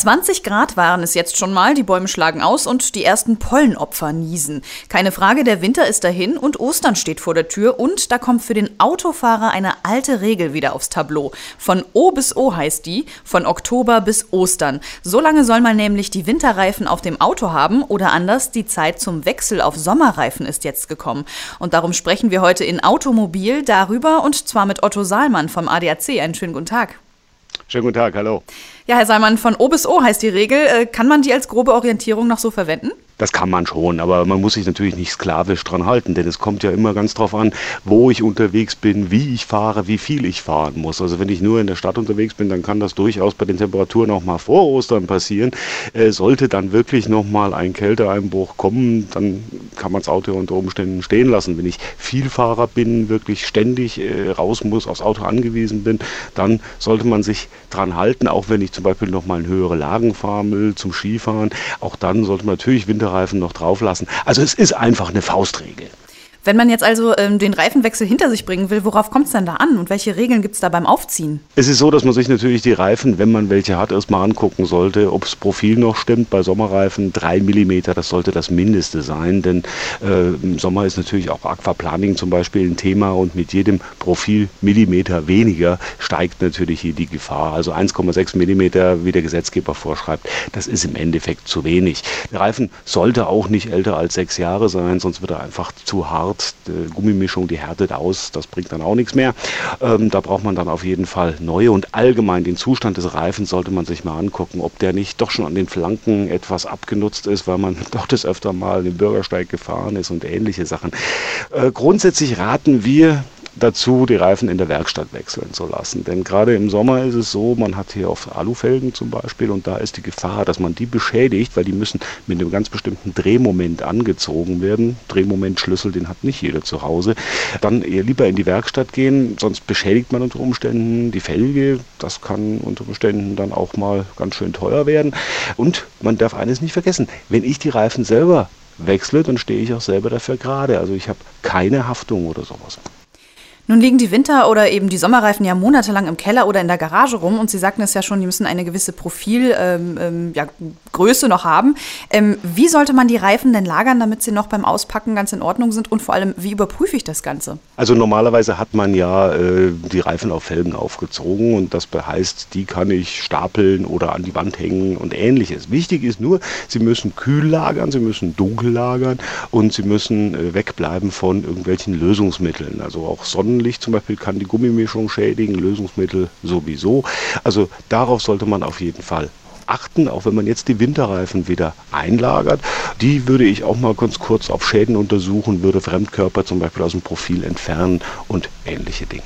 20 Grad waren es jetzt schon mal, die Bäume schlagen aus und die ersten Pollenopfer niesen. Keine Frage, der Winter ist dahin und Ostern steht vor der Tür und da kommt für den Autofahrer eine alte Regel wieder aufs Tableau. Von O bis O heißt die, von Oktober bis Ostern. So lange soll man nämlich die Winterreifen auf dem Auto haben oder anders, die Zeit zum Wechsel auf Sommerreifen ist jetzt gekommen. Und darum sprechen wir heute in Automobil darüber und zwar mit Otto Saalmann vom ADAC. Einen schönen guten Tag. Schönen guten Tag, hallo. Ja, Herr Seimann, von O bis O heißt die Regel. Äh, kann man die als grobe Orientierung noch so verwenden? Das kann man schon, aber man muss sich natürlich nicht sklavisch dran halten, denn es kommt ja immer ganz drauf an, wo ich unterwegs bin, wie ich fahre, wie viel ich fahren muss. Also wenn ich nur in der Stadt unterwegs bin, dann kann das durchaus bei den Temperaturen auch mal vor Ostern passieren. Äh, sollte dann wirklich nochmal ein Kälteeinbruch kommen, dann kann man das Auto unter Umständen stehen lassen. Wenn ich Vielfahrer bin, wirklich ständig äh, raus muss, aufs Auto angewiesen bin, dann sollte man sich dran halten, auch wenn ich zum Beispiel nochmal in höhere Lagen fahren will, zum Skifahren. Auch dann sollte man natürlich Winter Winterreifen noch drauf lassen. Also es ist einfach eine Faustregel. Wenn man jetzt also ähm, den Reifenwechsel hinter sich bringen will, worauf kommt es denn da an und welche Regeln gibt es da beim Aufziehen? Es ist so, dass man sich natürlich die Reifen, wenn man welche hat, erstmal angucken sollte, ob das Profil noch stimmt. Bei Sommerreifen 3 mm, das sollte das Mindeste sein, denn äh, im Sommer ist natürlich auch Aquaplaning zum Beispiel ein Thema und mit jedem Profil Millimeter weniger steigt natürlich hier die Gefahr. Also 1,6 mm, wie der Gesetzgeber vorschreibt, das ist im Endeffekt zu wenig. Der Reifen sollte auch nicht älter als sechs Jahre sein, sonst wird er einfach zu hart hart, die Gummimischung, die härtet aus, das bringt dann auch nichts mehr. Ähm, da braucht man dann auf jeden Fall neue und allgemein den Zustand des Reifens sollte man sich mal angucken, ob der nicht doch schon an den Flanken etwas abgenutzt ist, weil man doch das öfter mal den Bürgersteig gefahren ist und ähnliche Sachen. Äh, grundsätzlich raten wir dazu, die Reifen in der Werkstatt wechseln zu lassen. Denn gerade im Sommer ist es so, man hat hier oft Alufelgen zum Beispiel und da ist die Gefahr, dass man die beschädigt, weil die müssen mit einem ganz bestimmten Drehmoment angezogen werden. Drehmomentschlüssel, den hat nicht jeder zu Hause. Dann eher lieber in die Werkstatt gehen, sonst beschädigt man unter Umständen die Felge. Das kann unter Umständen dann auch mal ganz schön teuer werden. Und man darf eines nicht vergessen, wenn ich die Reifen selber wechsle, dann stehe ich auch selber dafür gerade. Also ich habe keine Haftung oder sowas. Nun liegen die Winter- oder eben die Sommerreifen ja monatelang im Keller oder in der Garage rum und Sie sagten es ja schon, die müssen eine gewisse Profilgröße ähm, ähm, ja, noch haben. Ähm, wie sollte man die Reifen denn lagern, damit sie noch beim Auspacken ganz in Ordnung sind und vor allem, wie überprüfe ich das Ganze? Also normalerweise hat man ja äh, die Reifen auf Felgen aufgezogen und das heißt, die kann ich stapeln oder an die Wand hängen und ähnliches. Wichtig ist nur, sie müssen kühl lagern, sie müssen dunkel lagern und sie müssen äh, wegbleiben von irgendwelchen Lösungsmitteln, also auch Sonnen Sonnenlicht zum Beispiel kann die Gummimischung schädigen, Lösungsmittel sowieso. Also darauf sollte man auf jeden Fall achten, auch wenn man jetzt die Winterreifen wieder einlagert. Die würde ich auch mal ganz kurz auf Schäden untersuchen, würde Fremdkörper zum Beispiel aus dem Profil entfernen und ähnliche Dinge.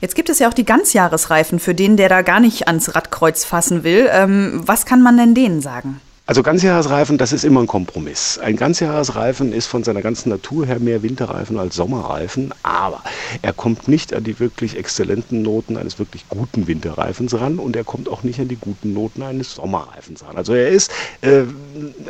Jetzt gibt es ja auch die Ganzjahresreifen für den, der da gar nicht ans Radkreuz fassen will. Ähm, was kann man denn denen sagen? Also Ganzjahresreifen, das ist immer ein Kompromiss. Ein Ganzjahresreifen ist von seiner ganzen Natur her mehr Winterreifen als Sommerreifen, aber er kommt nicht an die wirklich exzellenten Noten eines wirklich guten Winterreifens ran und er kommt auch nicht an die guten Noten eines Sommerreifens ran. Also er ist äh,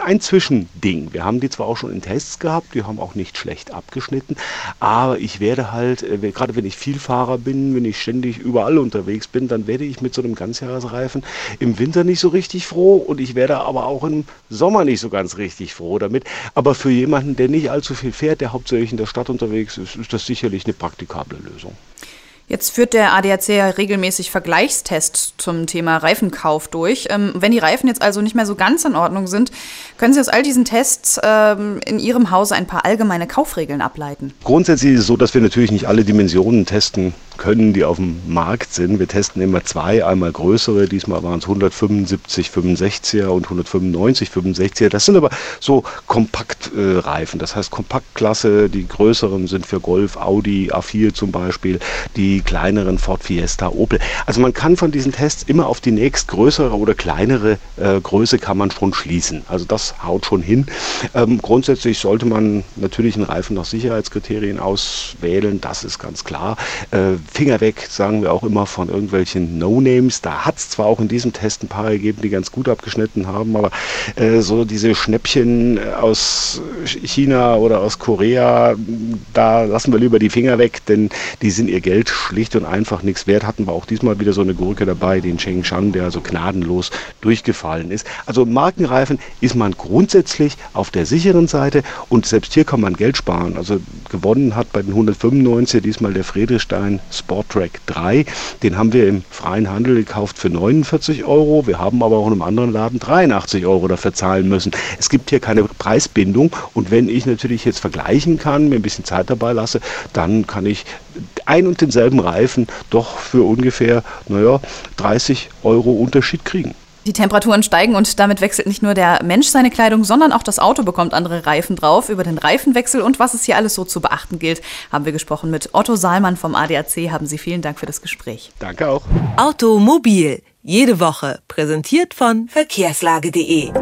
ein Zwischending. Wir haben die zwar auch schon in Tests gehabt, die haben auch nicht schlecht abgeschnitten, aber ich werde halt, äh, gerade wenn ich Vielfahrer bin, wenn ich ständig überall unterwegs bin, dann werde ich mit so einem Ganzjahresreifen im Winter nicht so richtig froh und ich werde aber auch im Sommer nicht so ganz richtig froh damit. Aber für jemanden, der nicht allzu viel fährt, der hauptsächlich in der Stadt unterwegs ist, ist das sicherlich eine praktikable Lösung. Jetzt führt der ADAC ja regelmäßig Vergleichstests zum Thema Reifenkauf durch. Ähm, wenn die Reifen jetzt also nicht mehr so ganz in Ordnung sind, können Sie aus all diesen Tests ähm, in Ihrem Hause ein paar allgemeine Kaufregeln ableiten? Grundsätzlich ist es so, dass wir natürlich nicht alle Dimensionen testen können, die auf dem Markt sind. Wir testen immer zwei, einmal größere, diesmal waren es 175 65er und 195 65er. Das sind aber so Kompaktreifen, äh, das heißt Kompaktklasse, die größeren sind für Golf, Audi, A4 zum Beispiel, die kleineren Ford Fiesta, Opel. Also man kann von diesen Tests immer auf die nächstgrößere oder kleinere äh, Größe kann man schon schließen. Also das haut schon hin. Ähm, grundsätzlich sollte man natürlich einen Reifen nach Sicherheitskriterien auswählen, das ist ganz klar. Äh, Finger weg, sagen wir auch immer von irgendwelchen No-Names. Da hat es zwar auch in diesem Test ein paar gegeben, die ganz gut abgeschnitten haben, aber äh, so diese Schnäppchen aus China oder aus Korea, da lassen wir lieber die Finger weg, denn die sind ihr Geld schlicht und einfach nichts wert. Hatten wir auch diesmal wieder so eine Gurke dabei, den Cheng Shang, der also gnadenlos durchgefallen ist. Also Markenreifen ist man grundsätzlich auf der sicheren Seite und selbst hier kann man Geld sparen. Also gewonnen hat bei den 195 diesmal der Friedrichstein Sporttrack 3. Den haben wir im freien Handel gekauft für 49 Euro. Wir haben aber auch in einem anderen Laden 83 Euro dafür zahlen müssen. Es gibt hier keine Preisbindung und wenn ich natürlich jetzt vergleichen kann, mir ein bisschen Zeit dabei lasse, dann kann ich ein und denselben Reifen doch für ungefähr, naja, 30 Euro Unterschied kriegen. Die Temperaturen steigen und damit wechselt nicht nur der Mensch seine Kleidung, sondern auch das Auto bekommt andere Reifen drauf. Über den Reifenwechsel und was es hier alles so zu beachten gilt, haben wir gesprochen mit Otto Saalmann vom ADAC. Haben Sie vielen Dank für das Gespräch. Danke auch. Automobil, jede Woche, präsentiert von verkehrslage.de.